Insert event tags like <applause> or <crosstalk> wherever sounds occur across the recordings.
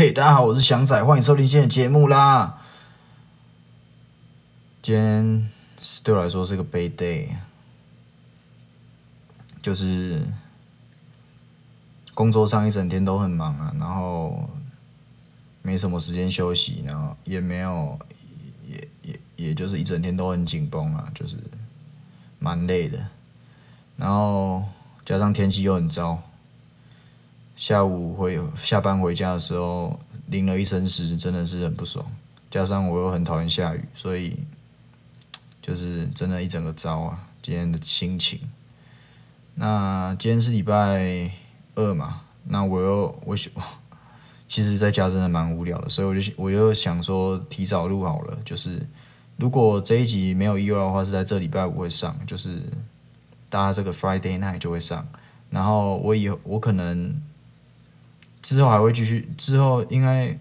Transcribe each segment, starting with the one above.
嘿，大家好，我是翔仔，欢迎收听今天的节目啦。今天对我来说是个 bad day，就是工作上一整天都很忙啊，然后没什么时间休息，然后也没有，也也也就是一整天都很紧绷啊，就是蛮累的。然后加上天气又很糟。下午回下班回家的时候淋了一身湿，真的是很不爽。加上我又很讨厌下雨，所以就是真的一整个糟啊！今天的心情。那今天是礼拜二嘛，那我又我 <laughs> 其实在家真的蛮无聊的，所以我就我就想说提早录好了。就是如果这一集没有意外的话，是在这礼拜五会上，就是大家这个 Friday night 就会上。然后我以后我可能。之后还会继续，之后应该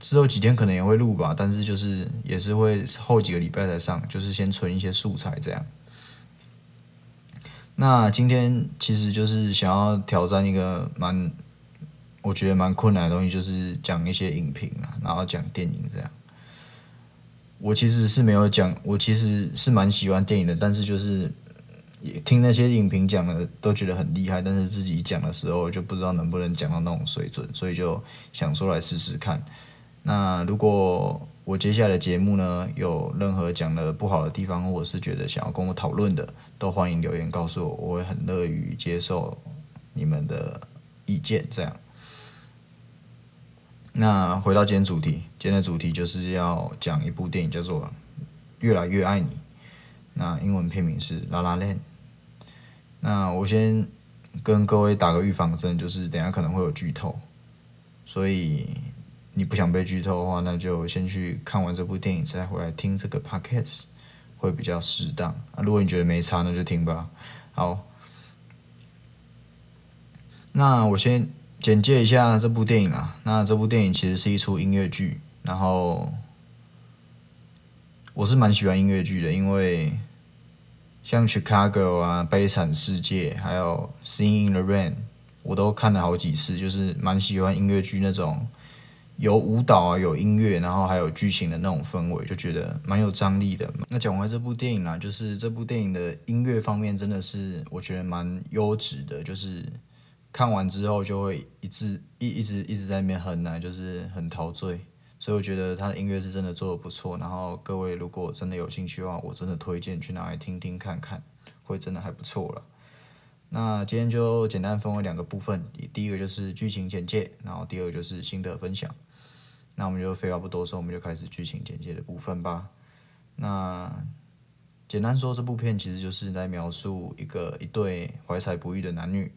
之后几天可能也会录吧，但是就是也是会后几个礼拜才上，就是先存一些素材这样。那今天其实就是想要挑战一个蛮，我觉得蛮困难的东西，就是讲一些影评啊，然后讲电影这样。我其实是没有讲，我其实是蛮喜欢电影的，但是就是。也听那些影评讲的都觉得很厉害，但是自己讲的时候就不知道能不能讲到那种水准，所以就想说来试试看。那如果我接下来的节目呢有任何讲的不好的地方，或者是觉得想要跟我讨论的，都欢迎留言告诉我，我会很乐于接受你们的意见。这样。那回到今天主题，今天的主题就是要讲一部电影，叫做《越来越爱你》。那英文片名是《La La Land》。那我先跟各位打个预防针，就是等下可能会有剧透，所以你不想被剧透的话，那就先去看完这部电影再回来听这个 podcast 会比较适当啊。如果你觉得没差，那就听吧。好，那我先简介一下这部电影啊。那这部电影其实是一出音乐剧，然后我是蛮喜欢音乐剧的，因为。像《Chicago》啊，《悲惨世界》还有《Sing in the Rain》，我都看了好几次，就是蛮喜欢音乐剧那种有舞蹈啊、有音乐，然后还有剧情的那种氛围，就觉得蛮有张力的。那讲完这部电影啊，就是这部电影的音乐方面真的是我觉得蛮优质的，就是看完之后就会一直一一直一直在那边哼啊，就是很陶醉。所以我觉得他的音乐是真的做的不错，然后各位如果真的有兴趣的话，我真的推荐去拿来听听看看，会真的还不错了。那今天就简单分为两个部分，第一个就是剧情简介，然后第二个就是心得分享。那我们就废话不多说，我们就开始剧情简介的部分吧。那简单说，这部片其实就是来描述一个一对怀才不遇的男女。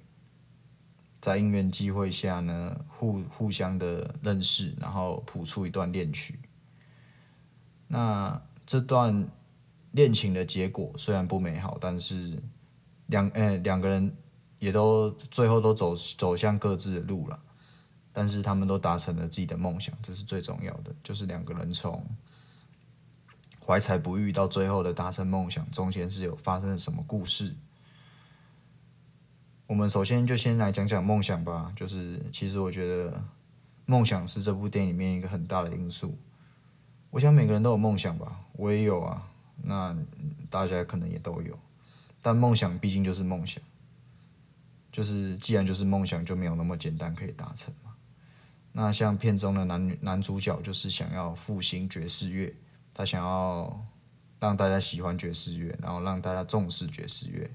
在因缘机会下呢，互互相的认识，然后谱出一段恋曲。那这段恋情的结果虽然不美好，但是两呃两个人也都最后都走走向各自的路了。但是他们都达成了自己的梦想，这是最重要的。就是两个人从怀才不遇到最后的达成梦想，中间是有发生了什么故事？我们首先就先来讲讲梦想吧。就是其实我觉得梦想是这部电影里面一个很大的因素。我想每个人都有梦想吧，我也有啊。那大家可能也都有。但梦想毕竟就是梦想，就是既然就是梦想，就没有那么简单可以达成嘛。那像片中的男女男主角就是想要复兴爵士乐，他想要让大家喜欢爵士乐，然后让大家重视爵士乐。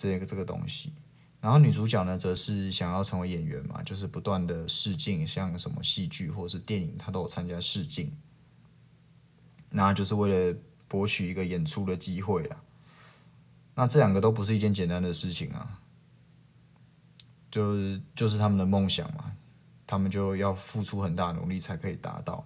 这个这个东西，然后女主角呢，则是想要成为演员嘛，就是不断的试镜，像什么戏剧或者是电影，她都有参加试镜，那就是为了博取一个演出的机会啦。那这两个都不是一件简单的事情啊，就是就是他们的梦想嘛，他们就要付出很大努力才可以达到。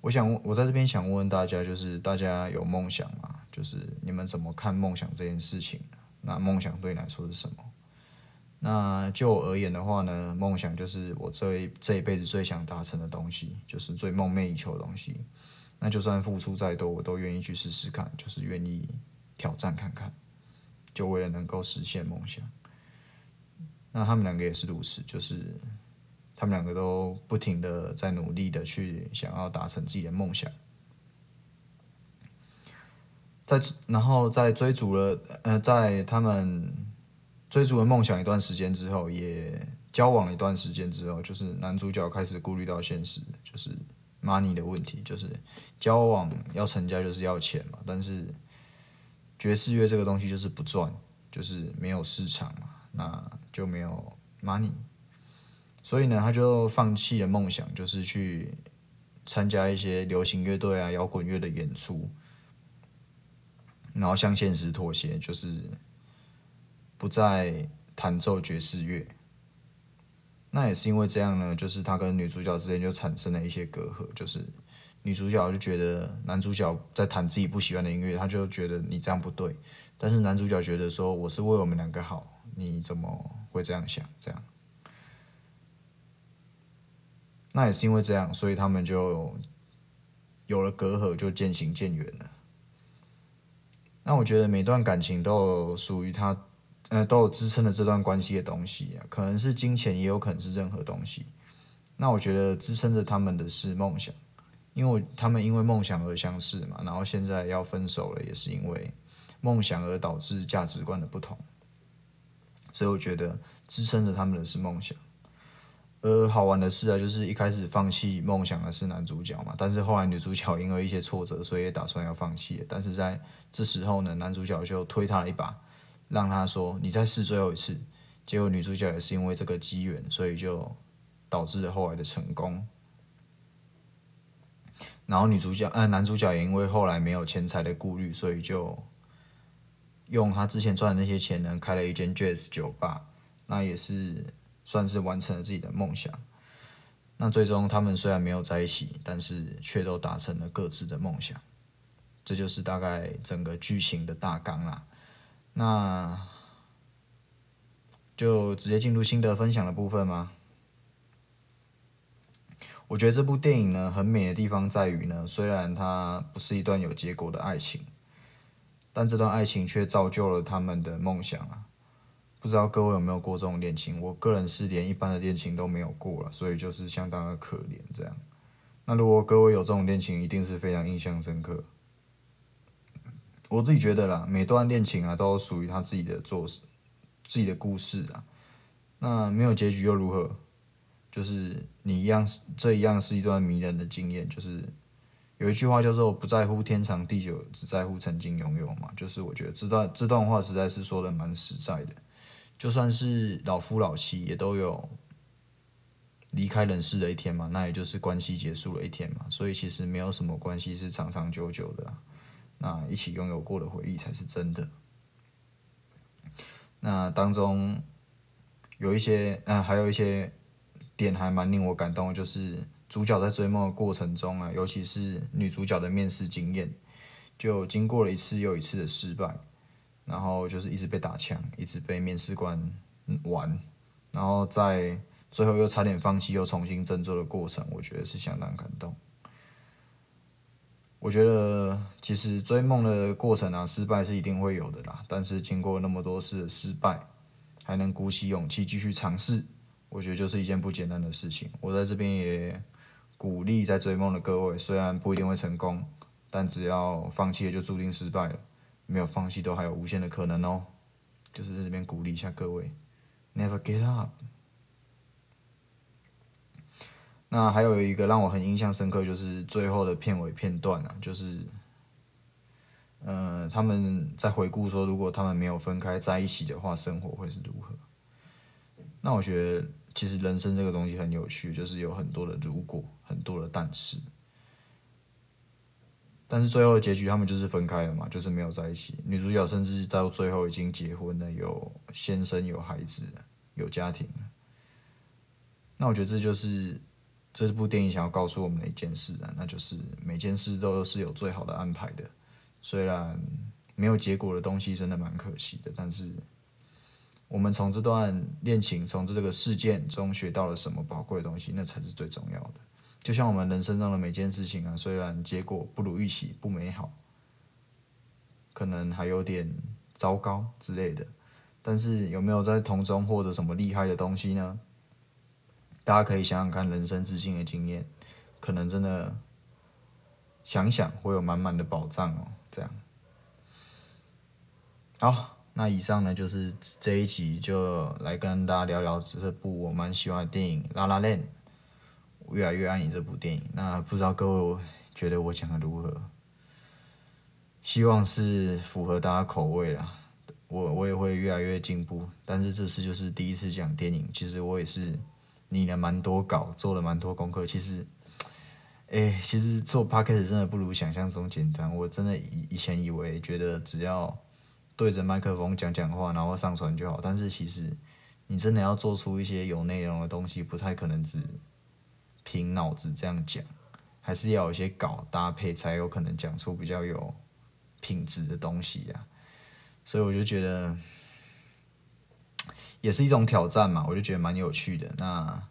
我想，我在这边想问问大家，就是大家有梦想吗？就是你们怎么看梦想这件事情？那梦想对你来说是什么？那就我而言的话呢，梦想就是我这一这一辈子最想达成的东西，就是最梦寐以求的东西。那就算付出再多，我都愿意去试试看，就是愿意挑战看看，就为了能够实现梦想。那他们两个也是如此，就是他们两个都不停的在努力的去想要达成自己的梦想。在然后在追逐了呃，在他们追逐了梦想一段时间之后，也交往了一段时间之后，就是男主角开始顾虑到现实，就是 money 的问题，就是交往要成家就是要钱嘛，但是爵士乐这个东西就是不赚，就是没有市场嘛，那就没有 money，所以呢，他就放弃了梦想，就是去参加一些流行乐队啊、摇滚乐的演出。然后向现实妥协，就是不再弹奏爵士乐。那也是因为这样呢，就是他跟女主角之间就产生了一些隔阂，就是女主角就觉得男主角在弹自己不喜欢的音乐，他就觉得你这样不对。但是男主角觉得说我是为我们两个好，你怎么会这样想？这样，那也是因为这样，所以他们就有了隔阂，就渐行渐远了。那我觉得每段感情都有属于他，呃，都有支撑的这段关系的东西，可能是金钱，也有可能是任何东西。那我觉得支撑着他们的是梦想，因为他们因为梦想而相识嘛，然后现在要分手了，也是因为梦想而导致价值观的不同。所以我觉得支撑着他们的是梦想。呃好玩的事啊，就是一开始放弃梦想的是男主角嘛，但是后来女主角因为一些挫折，所以也打算要放弃。但是在这时候呢，男主角就推他一把，让他说：“你再试最后一次。”结果女主角也是因为这个机缘，所以就导致了后来的成功。然后女主角，呃，男主角也因为后来没有钱财的顾虑，所以就用他之前赚的那些钱呢，开了一间 Jazz 酒吧。那也是。算是完成了自己的梦想。那最终他们虽然没有在一起，但是却都达成了各自的梦想。这就是大概整个剧情的大纲啦。那就直接进入心得分享的部分吗？我觉得这部电影呢，很美的地方在于呢，虽然它不是一段有结果的爱情，但这段爱情却造就了他们的梦想啊。不知道各位有没有过这种恋情？我个人是连一般的恋情都没有过了，所以就是相当的可怜这样。那如果各位有这种恋情，一定是非常印象深刻。我自己觉得啦，每段恋情啊都属于他自己的做事、自己的故事啊。那没有结局又如何？就是你一样，这一样是一段迷人的经验。就是有一句话叫做“不在乎天长地久，只在乎曾经拥有”嘛。就是我觉得这段这段话实在是说的蛮实在的。就算是老夫老妻，也都有离开人世的一天嘛，那也就是关系结束了一天嘛，所以其实没有什么关系是长长久久的，那一起拥有过的回忆才是真的。那当中有一些，嗯，还有一些点还蛮令我感动，就是主角在追梦的过程中啊，尤其是女主角的面试经验，就经过了一次又一次的失败。然后就是一直被打枪，一直被面试官玩，然后在最后又差点放弃，又重新振作的过程，我觉得是相当感动。我觉得其实追梦的过程啊，失败是一定会有的啦。但是经过那么多次的失败，还能鼓起勇气继续尝试，我觉得就是一件不简单的事情。我在这边也鼓励在追梦的各位，虽然不一定会成功，但只要放弃了，就注定失败了。没有放弃都还有无限的可能哦，就是在这边鼓励一下各位，Never get up。那还有一个让我很印象深刻，就是最后的片尾片段啊，就是，呃，他们在回顾说，如果他们没有分开在一起的话，生活会是如何？那我觉得，其实人生这个东西很有趣，就是有很多的如果，很多的但是。但是最后的结局，他们就是分开了嘛，就是没有在一起。女主角甚至到最后已经结婚了，有先生、有孩子、有家庭。那我觉得这就是这部电影想要告诉我们的一件事啊，那就是每件事都是有最好的安排的。虽然没有结果的东西真的蛮可惜的，但是我们从这段恋情、从这个事件中学到了什么宝贵的东西，那才是最重要的。就像我们人生中的每件事情啊，虽然结果不如预期、不美好，可能还有点糟糕之类的，但是有没有在从中获得什么厉害的东西呢？大家可以想想看，人生至今的经验，可能真的想想会有满满的宝藏哦。这样，好，那以上呢就是这一集，就来跟大家聊聊这部我蛮喜欢的电影《拉拉链》，越来越爱你这部电影。那不知道各位觉得我讲的如何？希望是符合大家口味啦。我我也会越来越进步，但是这次就是第一次讲电影，其实我也是拟了蛮多稿，做了蛮多功课。其实，哎，其实做 podcast 真的不如想象中简单。我真的以以前以为觉得只要对着麦克风讲讲话，然后上传就好，但是其实你真的要做出一些有内容的东西，不太可能只凭脑子这样讲，还是要有一些稿搭配，才有可能讲出比较有品质的东西呀。所以我就觉得 <tsk> 也是一种挑战嘛，我就觉得蛮有趣的。那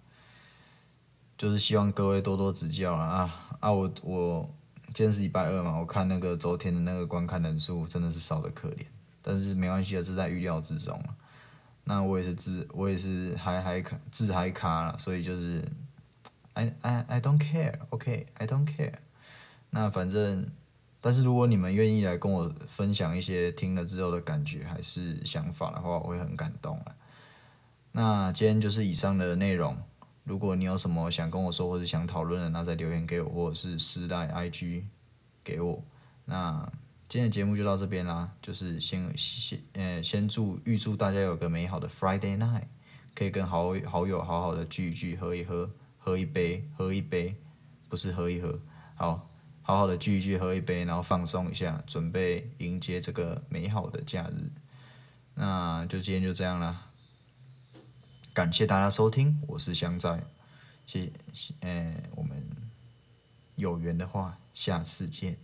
就是希望各位多多指教啊啊！我我今天是礼拜二嘛，我看那个昨天的那个观看人数真的是少的可怜，但是没关系的，是在预料之中那我也是自我也是还还卡自还卡了，所以就是 I I I don't care，OK，I don't care。那反正。但是如果你们愿意来跟我分享一些听了之后的感觉还是想法的话，我会很感动啊。那今天就是以上的内容。如果你有什么想跟我说或者想讨论的，那再留言给我，或者是私带 IG 给我。那今天的节目就到这边啦，就是先先呃先祝预祝大家有个美好的 Friday night，可以跟好好友好好的聚一聚，喝一喝，喝一杯，喝一杯，不是喝一喝，好。好好的聚一聚，喝一杯，然后放松一下，准备迎接这个美好的假日。那就今天就这样了，感谢大家收听，我是香仔，谢谢，呃，我们有缘的话，下次见。